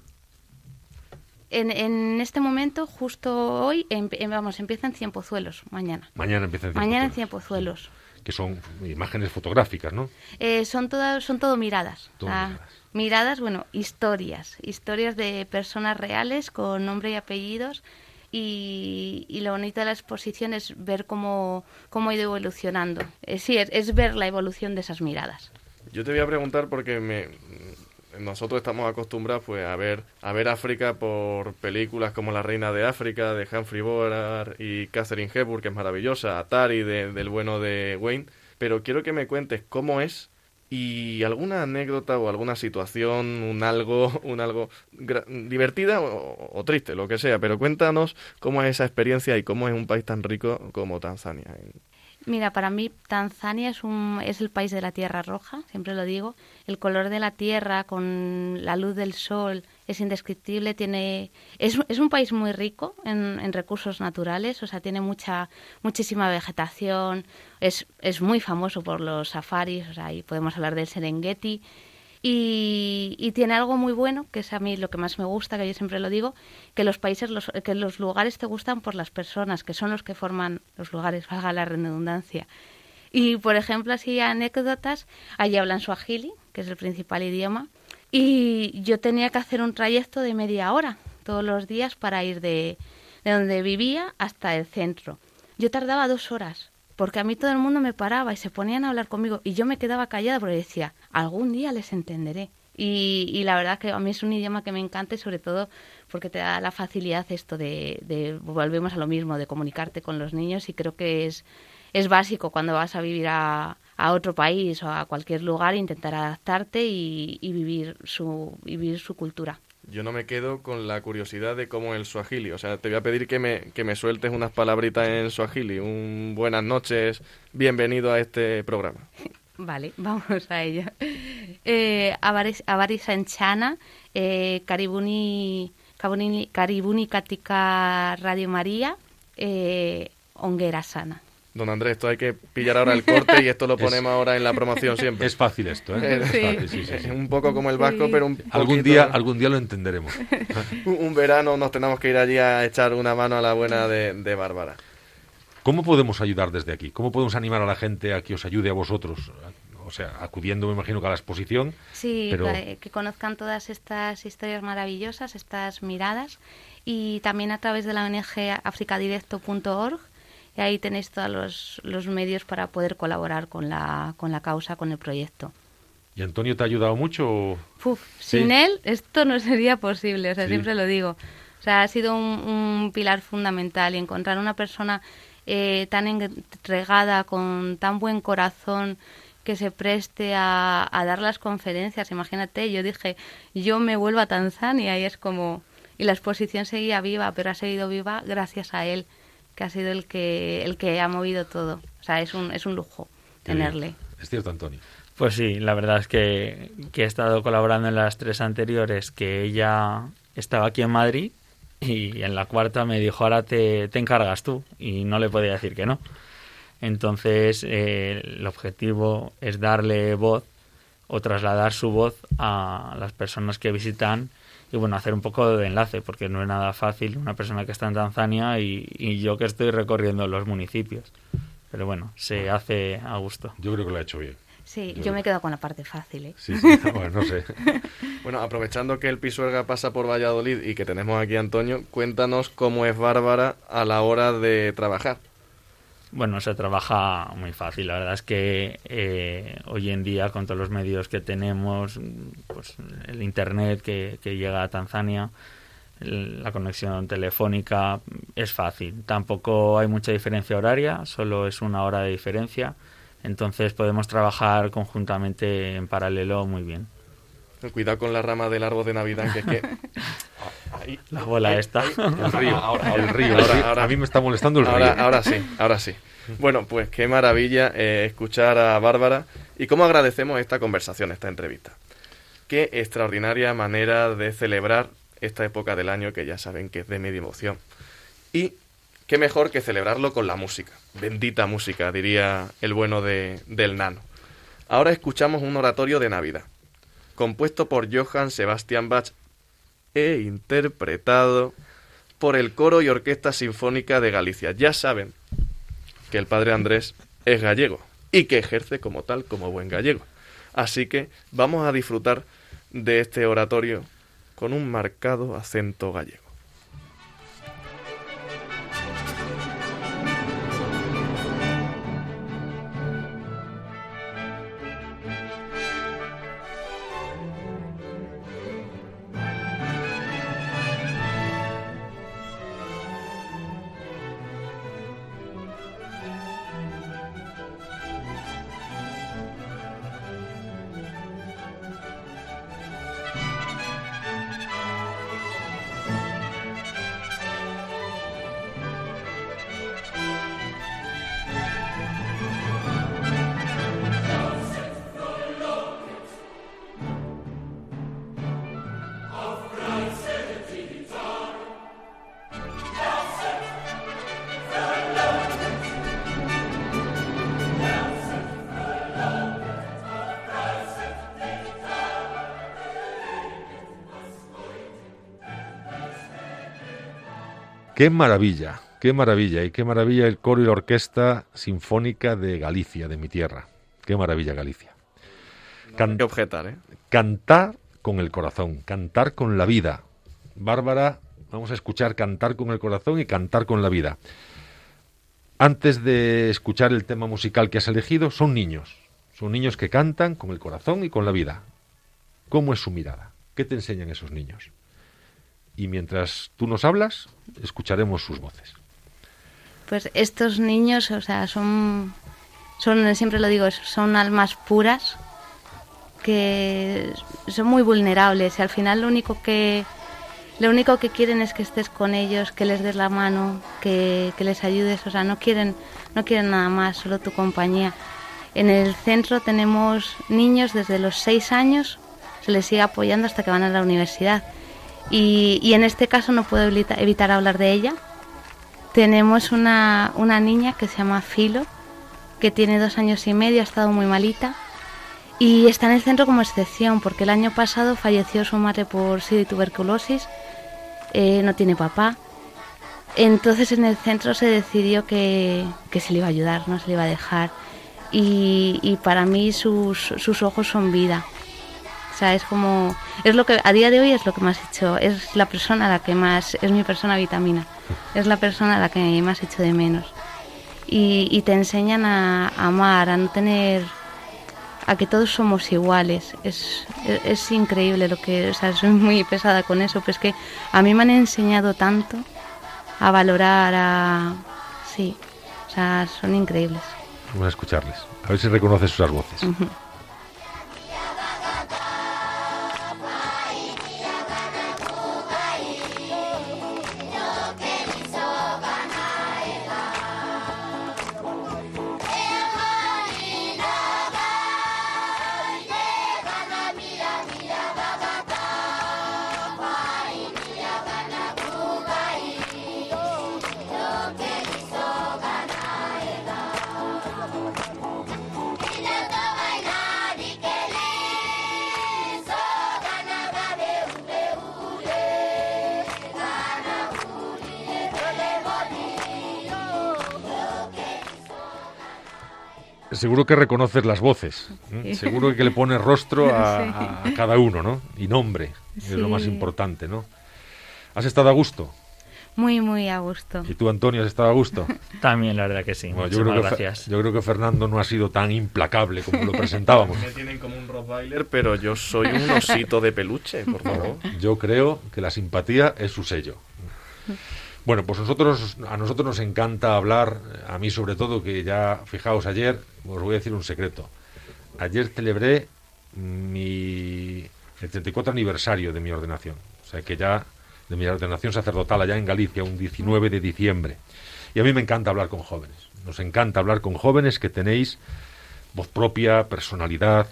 En, en este momento, justo hoy, em- em- vamos, empieza en Cienpozuelos, mañana. Mañana empieza en Mañana en Cienfuegos, Cienpozuelos. Que son imágenes fotográficas, ¿no? Eh, son, todas, son todo miradas. Todo O sea, miradas. miradas, bueno, historias. Historias de personas reales con nombre y apellidos. Y, y lo bonito de la exposición es ver cómo, cómo ha ido evolucionando. Eh, sí, es, es ver la evolución de esas miradas. Yo te voy a preguntar porque me, nosotros estamos acostumbrados pues a ver a ver África por películas como La Reina de África de Humphrey Bogart y Catherine Hepburn que es maravillosa, Atari de- del bueno de Wayne, pero quiero que me cuentes cómo es y alguna anécdota o alguna situación, un algo, un algo divertida o triste, lo que sea, pero cuéntanos cómo es esa experiencia y cómo es un país tan rico como Tanzania. Mira, para mí Tanzania es, un, es el país de la tierra roja, siempre lo digo. El color de la tierra con la luz del sol es indescriptible. Tiene, es, es un país muy rico en, en recursos naturales, o sea, tiene mucha, muchísima vegetación. Es, es muy famoso por los safaris, o sea, ahí podemos hablar del Serengeti. Y, tiene algo muy bueno, que es a mí lo que más me gusta, que yo siempre lo digo, que los países, los, que los lugares te gustan por las personas, que son los que forman los lugares, valga la redundancia. Y, por ejemplo, así anécdotas, allí hablan suajili, que es el principal idioma, y yo tenía que hacer un trayecto de media hora todos los días para ir de, de donde vivía hasta el centro. Yo tardaba dos horas, porque a mí todo el mundo me paraba y se ponían a hablar conmigo y yo me quedaba callada porque decía, algún día les entenderé. Y, y la verdad que a mí es un idioma que me encanta y sobre todo porque te da la facilidad esto de, de volvemos a lo mismo, de comunicarte con los niños y creo que es, es básico cuando vas a vivir a, a otro país o a cualquier lugar, intentar adaptarte y, y vivir, su, vivir su cultura. Yo no me quedo con la curiosidad de cómo es el suajili. O sea, te voy a pedir que me, que me sueltes unas palabritas en suajili. Un buenas noches, bienvenido a este programa. Vale, vamos a ello. Eh, Avaris Enchana, eh, Karibuni, Karibuni Katika Radio María, eh, Onguera Sana. Don Andrés, esto hay que pillar ahora el corte y esto lo Es- ponemos ahora en la promoción siempre. Es fácil esto, ¿eh? Es Sí. fácil, sí, sí, un poco como el vasco, Sí. pero un Algún poquito- día, algún día lo entenderemos. Un un verano nos tenemos que ir allí a echar una mano a la buena de, de Bárbara. ¿Cómo podemos ayudar desde aquí? ¿Cómo podemos animar a la gente a que os ayude a vosotros? O sea, acudiendo, me imagino, que a la exposición. Sí, Pero- que, que conozcan todas estas historias maravillosas, estas miradas, y también a través de la ONG africadirecto.org, y ahí tenéis todos los, los medios para poder colaborar con la, con la causa, con el proyecto. ¿Y Antonio te ha ayudado mucho? Sí. sin él esto no sería posible, o sea, Sí. siempre lo digo. O sea, ha sido un, un pilar fundamental y encontrar una persona eh, tan entregada, con tan buen corazón, que se preste a, a dar las conferencias. Imagínate, yo dije, yo me vuelvo a Tanzania y es como... Y la exposición seguía viva, pero ha seguido viva gracias a él, que ha sido el que, el que ha movido todo. O sea, es un, es un lujo Qué bien. tenerle. Es cierto, Antonio. Pues sí, la verdad es que, que he estado colaborando en las tres anteriores, que ella estaba aquí en Madrid y en la cuarta me dijo, ahora te, te encargas tú y no le podía decir que no. Entonces eh, el objetivo es darle voz o trasladar su voz a las personas que visitan y bueno, hacer un poco de enlace, porque no es nada fácil una persona que está en Tanzania y, y yo que estoy recorriendo los municipios. Pero bueno, se hace a gusto. Yo creo que lo ha hecho bien. Sí, Yo- yo me quedo con la parte fácil, ¿eh? Sí, sí. Bueno, no sé. Bueno, aprovechando que el Pisuerga pasa por Valladolid y que tenemos aquí a Antonio, cuéntanos cómo es Bárbara a la hora de trabajar. Bueno, se trabaja muy fácil. La verdad es que eh, hoy en día, con todos los medios que tenemos, pues el Internet que, que llega a Tanzania, la conexión telefónica, es fácil. Tampoco hay mucha diferencia horaria, solo es una hora de diferencia. Entonces podemos trabajar conjuntamente en paralelo muy bien. Cuidado con la rama del árbol de Navidad, que es que... Ahí- La bola ahí- El río, Ahora, el río, el ahora- río. ahora- A mí me está molestando el ahora, río. ahora sí, ahora sí. Bueno, pues qué maravilla eh, escuchar a Bárbara y cómo agradecemos esta conversación, esta entrevista. Qué extraordinaria manera de celebrar esta época del año que ya saben que es de media emoción. Y qué mejor que celebrarlo con la música. Bendita música, diría el bueno de, del nano. Ahora escuchamos un oratorio de Navidad. Compuesto por Johann Sebastian Bach e interpretado por el Coro y Orquesta Sinfónica de Galicia. Ya saben que el padre Andrés es gallego y que ejerce como tal, como buen gallego. Así que vamos a disfrutar de este oratorio con un marcado acento gallego. Qué maravilla, qué maravilla y qué maravilla el coro y la orquesta sinfónica de Galicia, de mi tierra. Qué maravilla Galicia. Can que objetar, ¿eh? Cantar con el corazón, cantar con la vida. Bárbara, vamos a escuchar cantar con el corazón y cantar con la vida. Antes de escuchar el tema musical que has elegido, son niños. Son niños que cantan con el corazón y con la vida. ¿Cómo es su mirada? ¿Qué te enseñan esos niños? Y mientras tú nos hablas, escucharemos sus voces. Pues estos niños, o sea, son, son siempre lo digo, son almas puras que son muy vulnerables y al final lo único que lo único que quieren es que estés con ellos, que les des la mano, que, que les ayudes, o sea, no quieren no quieren nada más, solo tu compañía. En el centro tenemos niños desde los seis años, se les sigue apoyando hasta que van a la universidad y, en este caso no puedo evitar hablar de ella. Tenemos una, una niña que se llama Filo, que tiene dos años y medio, ha estado muy malita y está en el centro como excepción porque el año pasado falleció su madre por SIDA y tuberculosis, eh, no tiene papá. Entonces en el centro se decidió que, que, se le iba a ayudar, no se le iba a dejar. Y, y para mí sus, sus ojos son vida. O sea, es como, es lo que, a día de hoy es lo que más he hecho, es la persona a la que más, es mi persona vitamina, es la persona a la que más hecho de menos. Y, te enseñan a, amar, a no tener, a que todos somos iguales. Es, es, increíble lo que, o sea, soy muy pesada con eso, pero es que a mí me han enseñado tanto a valorar, a, sí, o sea, son increíbles. Vamos a escucharles, a ver si reconoces sus voces. Seguro que reconoces las voces, seguro que le pones rostro a, cada uno, ¿no? Y nombre, es lo más importante, ¿no? ¿Has estado a gusto? Muy, muy a gusto. ¿Y tú, Antonio, has estado a gusto? También, la verdad que sí. yo creo gracias. Que, yo creo que Fernando no ha sido tan implacable como lo presentábamos. Me tienen como un Rottweiler, pero yo soy un osito de peluche, por favor. Yo creo que la simpatía es su sello. Bueno, pues nosotros, a nosotros nos encanta hablar, a mí sobre todo, que ya, fijaos, ayer, os voy a decir un secreto. Ayer celebré mi, el 34 aniversario de mi ordenación. O sea, que ya, de mi ordenación sacerdotal allá en Galicia, un 19 de diciembre. Y a mí me encanta hablar con jóvenes. Nos encanta hablar con jóvenes que tenéis voz propia, personalidad,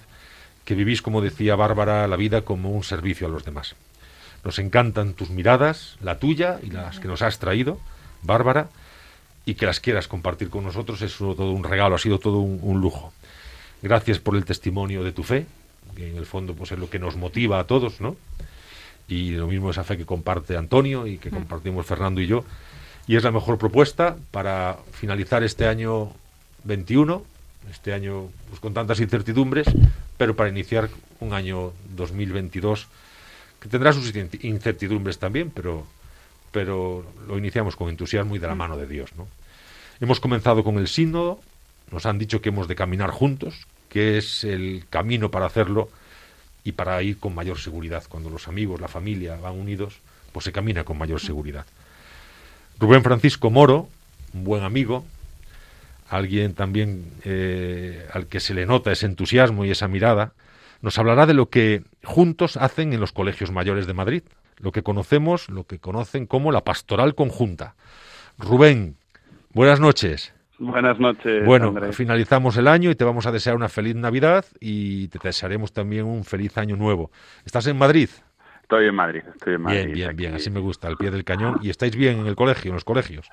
que vivís, como decía Bárbara, la vida como un servicio a los demás. Nos encantan tus miradas, la tuya y las que nos has traído, Bárbara, y que las quieras compartir con nosotros es todo un regalo, ha sido todo un, lujo. Gracias por el testimonio de tu fe, que en el fondo pues es lo que nos motiva a todos, ¿no? Y lo mismo esa fe que comparte Antonio y que Mm. compartimos Fernando y yo. Y es la mejor propuesta para finalizar este año 21, este año pues, con tantas incertidumbres, pero para iniciar un año 2022 que tendrá sus in- incertidumbres también, pero, pero lo iniciamos con entusiasmo y de la mano de Dios. ¿no? Hemos comenzado con el sínodo, nos han dicho que hemos de caminar juntos, que es el camino para hacerlo y para ir con mayor seguridad. Cuando los amigos, la familia van unidos, pues se camina con mayor seguridad. Rubén Francisco Moro, un buen amigo, alguien también eh, al que se le nota ese entusiasmo y esa mirada, nos hablará de lo que juntos hacen en los colegios mayores de Madrid, lo que conocemos, lo que conocen como la pastoral conjunta. Rubén, buenas noches. Buenas noches. Bueno, Andrés. finalizamos el año y te vamos a desear una feliz Navidad y te desearemos también un feliz año nuevo. ¿Estás en Madrid? Estoy en Madrid, estoy en Madrid. bien, bien, bien, así me gusta, al pie del cañón. ¿Y estáis bien en el colegio, en los colegios?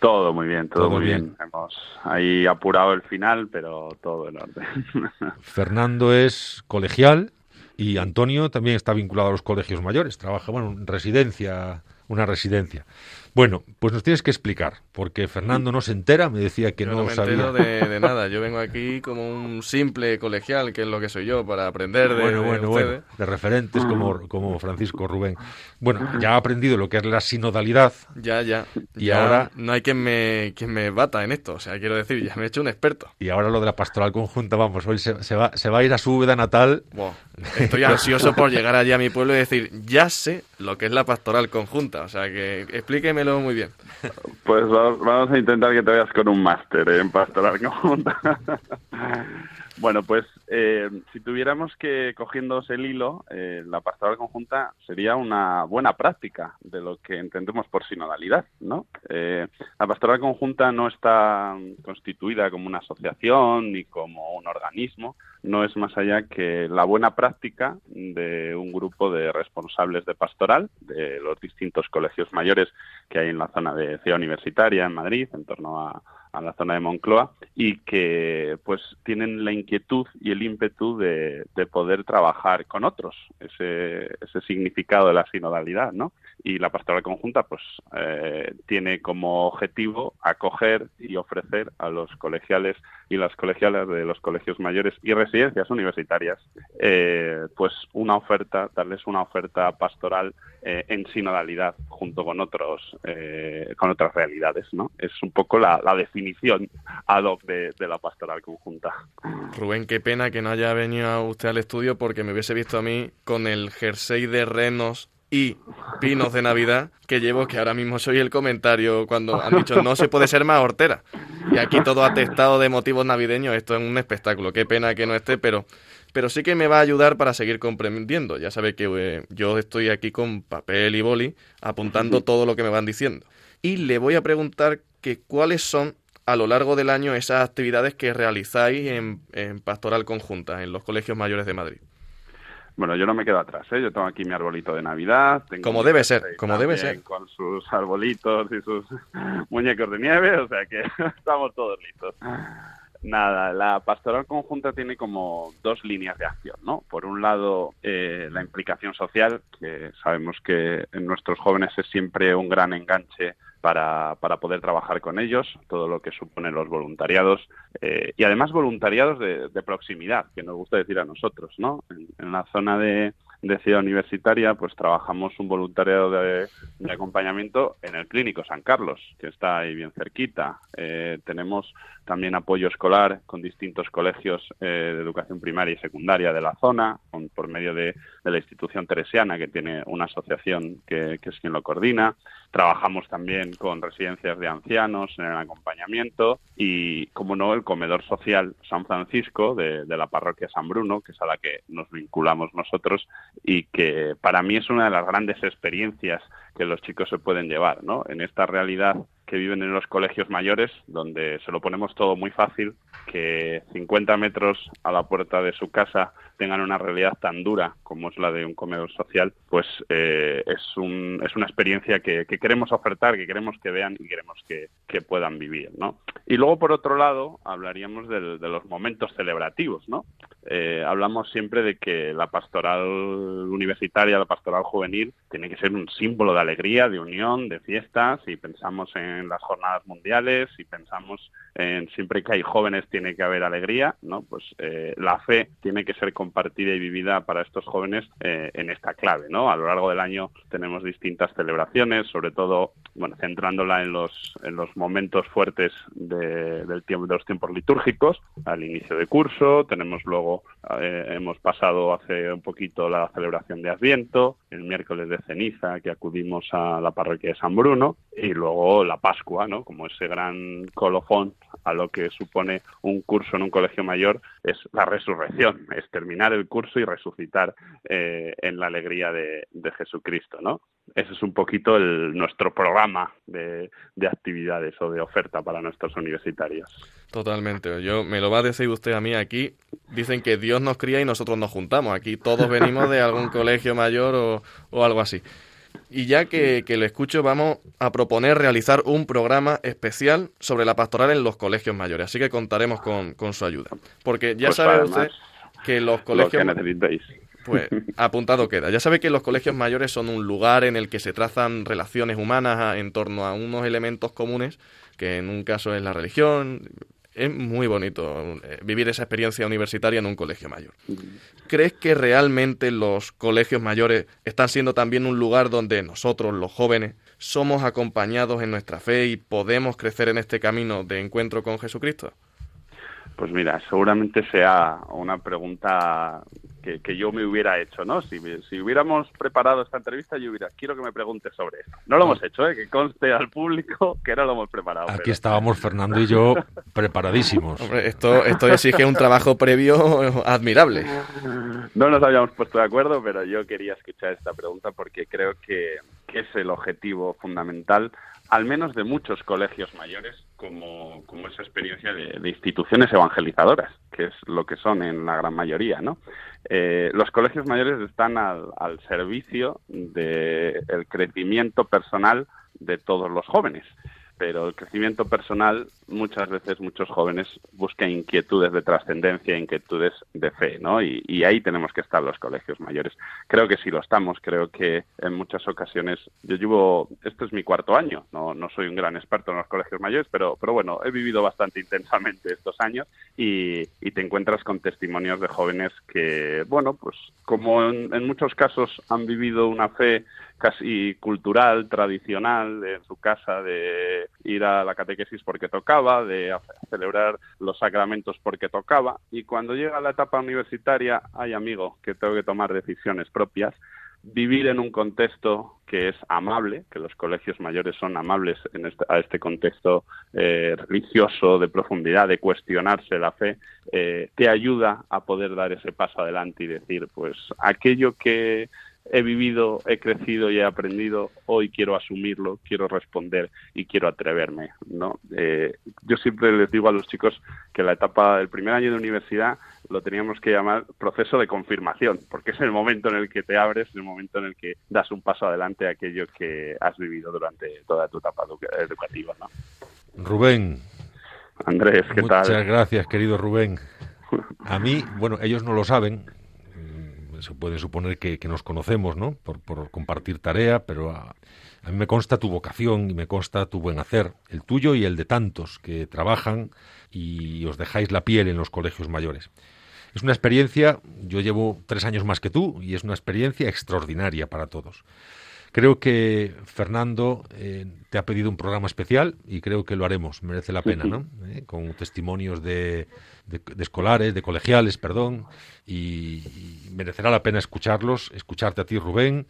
Todo muy bien, todo, Todo muy bien. bien. Hemos ahí apurado el final, pero todo en orden. Fernando es colegial y Antonio también está vinculado a los colegios mayores. Trabaja, bueno, en residencia, una residencia. Bueno, pues nos tienes que explicar, porque Fernando no se entera, me decía que Yo no, no me sabía. entero de, de nada. Yo vengo aquí como un simple colegial, que es lo que soy yo, para aprender de, bueno, de bueno, ustedes. bueno, de referentes como, como Francisco Rubén. Bueno, ya ha aprendido lo que es la sinodalidad. Ya, ya. Y Ya ahora- no hay quien me, quien me bata en esto. O sea, quiero decir, ya me he hecho un experto. Y ahora lo de la pastoral conjunta, vamos, hoy se, se va, se va a ir a su Úbeda natal. Estoy ansioso por llegar allí a mi pueblo y decir, ya sé lo que es la pastoral conjunta. O sea, que explíquemelo muy bien. Pues vamos, a intentar que te vayas con un máster en pastoral conjunta. bueno, pues eh, si tuviéramos que, cogiéndoos el hilo, eh, la pastoral conjunta sería una buena práctica de lo que entendemos por sinodalidad, ¿no? Eh, la pastoral conjunta no está constituida como una asociación ni como un organismo, no es más allá que la buena práctica de un grupo de responsables de pastoral de los distintos colegios mayores que hay en la zona de Ciudad Universitaria, en Madrid, en torno a, la zona de Moncloa, y que pues tienen la inquietud y el ímpetu de, de poder trabajar con otros, ese, ese significado de la sinodalidad, ¿no? Y la pastoral conjunta pues eh, tiene como objetivo acoger y ofrecer a los colegiales y las colegialas de los colegios mayores y residencias universitarias eh, pues una oferta, darles una oferta pastoral eh, en sinodalidad junto con otros eh, con otras realidades, ¿no? Es un poco la, la definición ad hoc de, de la pastoral conjunta. Rubén, qué pena que no haya venido usted al estudio porque me hubiese visto a mí con el jersey de renos y pinos de Navidad que llevo, que ahora mismo soy el comentario cuando han dicho no se puede ser más hortera. Y aquí todo atestado de motivos navideños, esto es un espectáculo. Qué pena que no esté, pero, pero sí que me va a ayudar para seguir comprendiendo. Ya sabe que eh, yo estoy aquí con papel y boli apuntando todo lo que me van diciendo. Y le voy a preguntar que cuáles son a lo largo del año esas actividades que realizáis en, en Pastoral Conjunta, en los colegios mayores de Madrid. Bueno, yo no me quedo atrás, ¿eh? Yo tengo aquí mi arbolito de Navidad. Tengo Como debe ser, como debe ser. Con sus arbolitos y sus muñecos de nieve, o sea que estamos todos listos. Nada, la pastoral conjunta tiene como dos líneas de acción, ¿no? Por un lado, eh, la implicación social, que sabemos que en nuestros jóvenes es siempre un gran enganche para, para poder trabajar con ellos, todo lo que suponen los voluntariados, eh, y además voluntariados de, de, proximidad, que nos gusta decir a nosotros, ¿no? En, en la zona de, de, Ciudad Universitaria, pues trabajamos un voluntariado de, acompañamiento en el Clínico San Carlos, que está ahí bien cerquita. Eh, tenemos también apoyo escolar con distintos colegios eh, de educación primaria y secundaria de la zona, con, por medio de, la institución teresiana, que tiene una asociación que, que, es quien lo coordina. Trabajamos también con residencias de ancianos en el acompañamiento y, como no, el comedor social San Francisco de la parroquia San Bruno, que es a la que nos vinculamos nosotros y que para mí es una de las grandes experiencias que los chicos se pueden llevar, ¿no? En esta realidad que viven en los colegios mayores, donde se lo ponemos todo muy fácil, que 50 metros a la puerta de su casa tengan una realidad tan dura como es la de un comedor social, pues eh, es, un, es una experiencia que, que, queremos ofertar, que queremos que vean y queremos que, puedan vivir, ¿no? Y luego, por otro lado, hablaríamos de los momentos celebrativos, ¿no? eh, hablamos siempre de que la pastoral universitaria, la pastoral juvenil, tiene que ser un símbolo de alegría, de unión, de fiestas, y pensamos en las jornadas mundiales, y pensamos en siempre que hay jóvenes tiene que haber alegría, ¿no? Pues eh, la fe tiene que ser compartida y vivida para estos jóvenes eh, en esta clave, ¿no? A lo largo del año tenemos distintas celebraciones, sobre todo, bueno, centrándola en los, en los momentos fuertes de, del tiempo, de los tiempos litúrgicos, al inicio de curso, tenemos luego, eh, hemos pasado hace un poquito la celebración de Adviento, el miércoles de ceniza que acudimos a la parroquia de San Bruno, y luego la Pascua, ¿no? Como ese gran colofón a lo que supone un curso en un colegio mayor es la resurrección, es terminar el curso y resucitar eh, en la alegría de, Jesucristo, ¿no? Ese es un poquito el, nuestro programa de, de, actividades o de oferta para nuestros universitarios. Totalmente. Yo me lo va a decir usted a mí aquí. Dicen que Dios nos cría y nosotros nos juntamos. Aquí todos venimos de algún colegio mayor o, o algo así. Y ya que, que, le escucho, vamos a proponer realizar un programa especial sobre la pastoral en los colegios mayores. Así que contaremos con, su ayuda. Porque ya pues sabe usted que los colegios... Pues apuntado queda. Ya sabe que los colegios mayores son un lugar en el que se trazan relaciones humanas en torno a unos elementos comunes, que en un caso es la religión, es muy bonito eh, vivir esa experiencia universitaria en un colegio mayor. ¿Crees que realmente los colegios mayores están siendo también un lugar donde nosotros, los jóvenes, somos acompañados en nuestra fe y podemos crecer en este camino de encuentro con Jesucristo? Pues mira, seguramente sea una pregunta que, yo me hubiera hecho, ¿no? Si, si, hubiéramos preparado esta entrevista, yo hubiera, quiero que me preguntes sobre esto. No lo hemos hecho, ¿eh? Que conste al público que no lo hemos preparado. Aquí estábamos Fernando y yo preparadísimos. Hombre, esto, esto exige un trabajo previo admirable. No nos habíamos puesto de acuerdo, pero yo quería escuchar esta pregunta porque creo que, que es el objetivo fundamental al menos de muchos colegios mayores, como, como esa experiencia de, instituciones evangelizadoras, que es lo que son en la gran mayoría, ¿no? Eh, los colegios mayores están al, al servicio del crecimiento personal de todos los jóvenes pero el crecimiento personal muchas veces muchos jóvenes buscan inquietudes de trascendencia, inquietudes de fe, ¿no? Y, ahí tenemos que estar los colegios mayores. Creo que sí lo estamos, creo que en muchas ocasiones, yo llevo, este es mi cuarto año, no, no soy un gran experto en los colegios mayores, pero, pero bueno, he vivido bastante intensamente estos años y, te encuentras con testimonios de jóvenes que, bueno, pues como en muchos casos han vivido una fe casi cultural, tradicional, en su casa, de ir a la catequesis porque tocaba, de celebrar los sacramentos porque tocaba, y cuando llega la etapa universitaria, hay amigo que tengo que tomar decisiones propias, vivir en un contexto que es amable, que los colegios mayores son amables en este, a este contexto eh, religioso, de profundidad, de cuestionarse la fe, eh, te ayuda a poder dar ese paso adelante y decir, pues aquello que he vivido, he crecido y he aprendido, hoy quiero asumirlo, quiero responder y quiero atreverme, ¿no? Eh, yo siempre les digo a los chicos que la etapa del primer año de universidad lo teníamos que llamar proceso de confirmación, porque es el momento en el que te abres, el momento en el que das un paso adelante a aquello que has vivido durante toda tu etapa educativa, ¿no? Rubén. Andrés, ¿qué tal? Muchas gracias, querido Rubén. A mí, bueno, ellos no lo saben, se puede suponer que, nos conocemos, ¿no? Por, compartir tarea, pero a, mí me consta tu vocación y me consta tu buen hacer, el tuyo y el de tantos que trabajan y os dejáis la piel en los colegios mayores. Es una experiencia, yo llevo tres años más que tú, y es una experiencia extraordinaria para todos. Creo que Fernando eh, te ha pedido un programa especial y creo que lo haremos, merece la pena, ¿no? Eh, con testimonios de, escolares, de colegiales, perdón, y, merecerá la pena escucharlos, escucharte a ti, Rubén.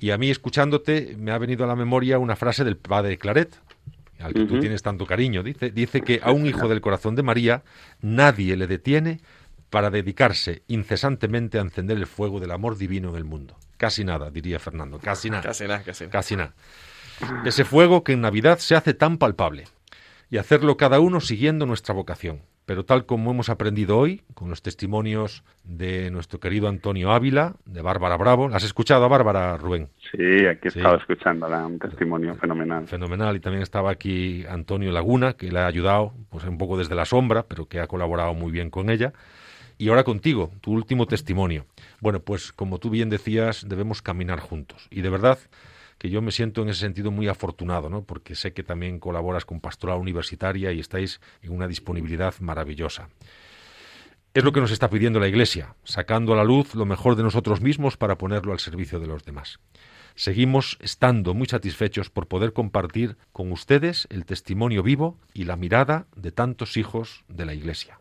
Y a mí, escuchándote, me ha venido a la memoria una frase del padre Claret, al que tú tienes tanto cariño. Dice, dice que a un hijo del corazón de María nadie le detiene para dedicarse incesantemente a encender el fuego del amor divino en el mundo. Casi nada, diría Fernando, casi nada. Casi nada, casi nada. Casi nada. Ese fuego que en Navidad se hace tan palpable y hacerlo cada uno siguiendo nuestra vocación. Pero tal como hemos aprendido hoy, con los testimonios de nuestro querido Antonio Ávila, de Bárbara Bravo. ¿Has escuchado a Bárbara, Rubén? Sí, aquí he estado escuchándola, un testimonio fenomenal. Fenomenal. Y también estaba aquí Antonio Laguna, que le ha ayudado pues un poco desde la sombra, pero que ha colaborado muy bien con ella Y ahora contigo, tu último testimonio. Bueno, pues como tú bien decías, debemos caminar juntos. Y de verdad que yo me siento en ese sentido muy afortunado, ¿no? Porque sé que también colaboras con Pastoral Universitaria y estáis en una disponibilidad maravillosa. Es lo que nos está pidiendo la Iglesia, sacando a la luz lo mejor de nosotros mismos para ponerlo al servicio de los demás. Seguimos estando muy satisfechos por poder compartir con ustedes el testimonio vivo y la mirada de tantos hijos de la Iglesia.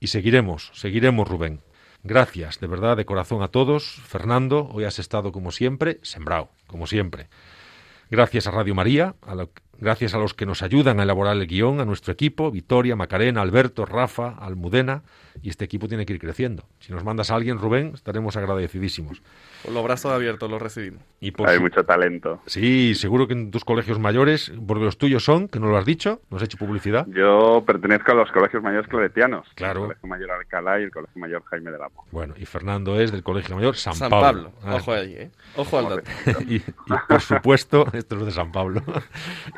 Y seguiremos, seguiremos, Rubén. Gracias, de verdad, de corazón a todos. Fernando, hoy has estado como siempre, sembrado, como siempre. Gracias a Radio María, a la, gracias a los que nos ayudan a elaborar el guion, a nuestro equipo, Victoria, Macarena, Alberto, Rafa, Almudena, y este equipo tiene que ir creciendo. Si nos mandas a alguien, Rubén, estaremos agradecidísimos. Con los brazos abiertos lo recibimos. Y Hay mucho talento. Sí, seguro que en tus colegios mayores, porque los tuyos son, que no lo has dicho, nos has hecho publicidad. Yo pertenezco a los colegios mayores claretianos. Claro. El Colegio Mayor Alcalá y el Colegio Mayor Jaime del Amo. Bueno, y Fernando es del Colegio Mayor San, San Pablo. Pablo. Ojo ahí, ¿eh? Ojo al dato. y, y, por supuesto, esto es de San Pablo, por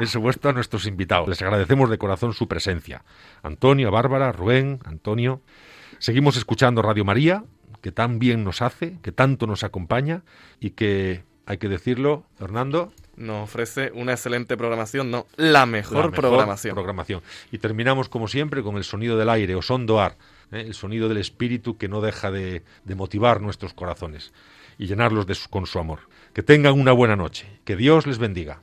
supuesto a nuestros invitados. Les agradecemos de corazón su presencia. Antonio, Bárbara, Rubén, Antonio. Seguimos escuchando Radio María, que tan bien nos hace, que tanto nos acompaña y que, hay que decirlo, Fernando, nos ofrece una excelente programación, no, la mejor, la mejor programación. programación. Y terminamos, como siempre, con el sonido del aire, o sondoar, ¿eh? el sonido del espíritu que no deja de, de motivar nuestros corazones y llenarlos de su, con su amor. Que tengan una buena noche. Que Dios les bendiga.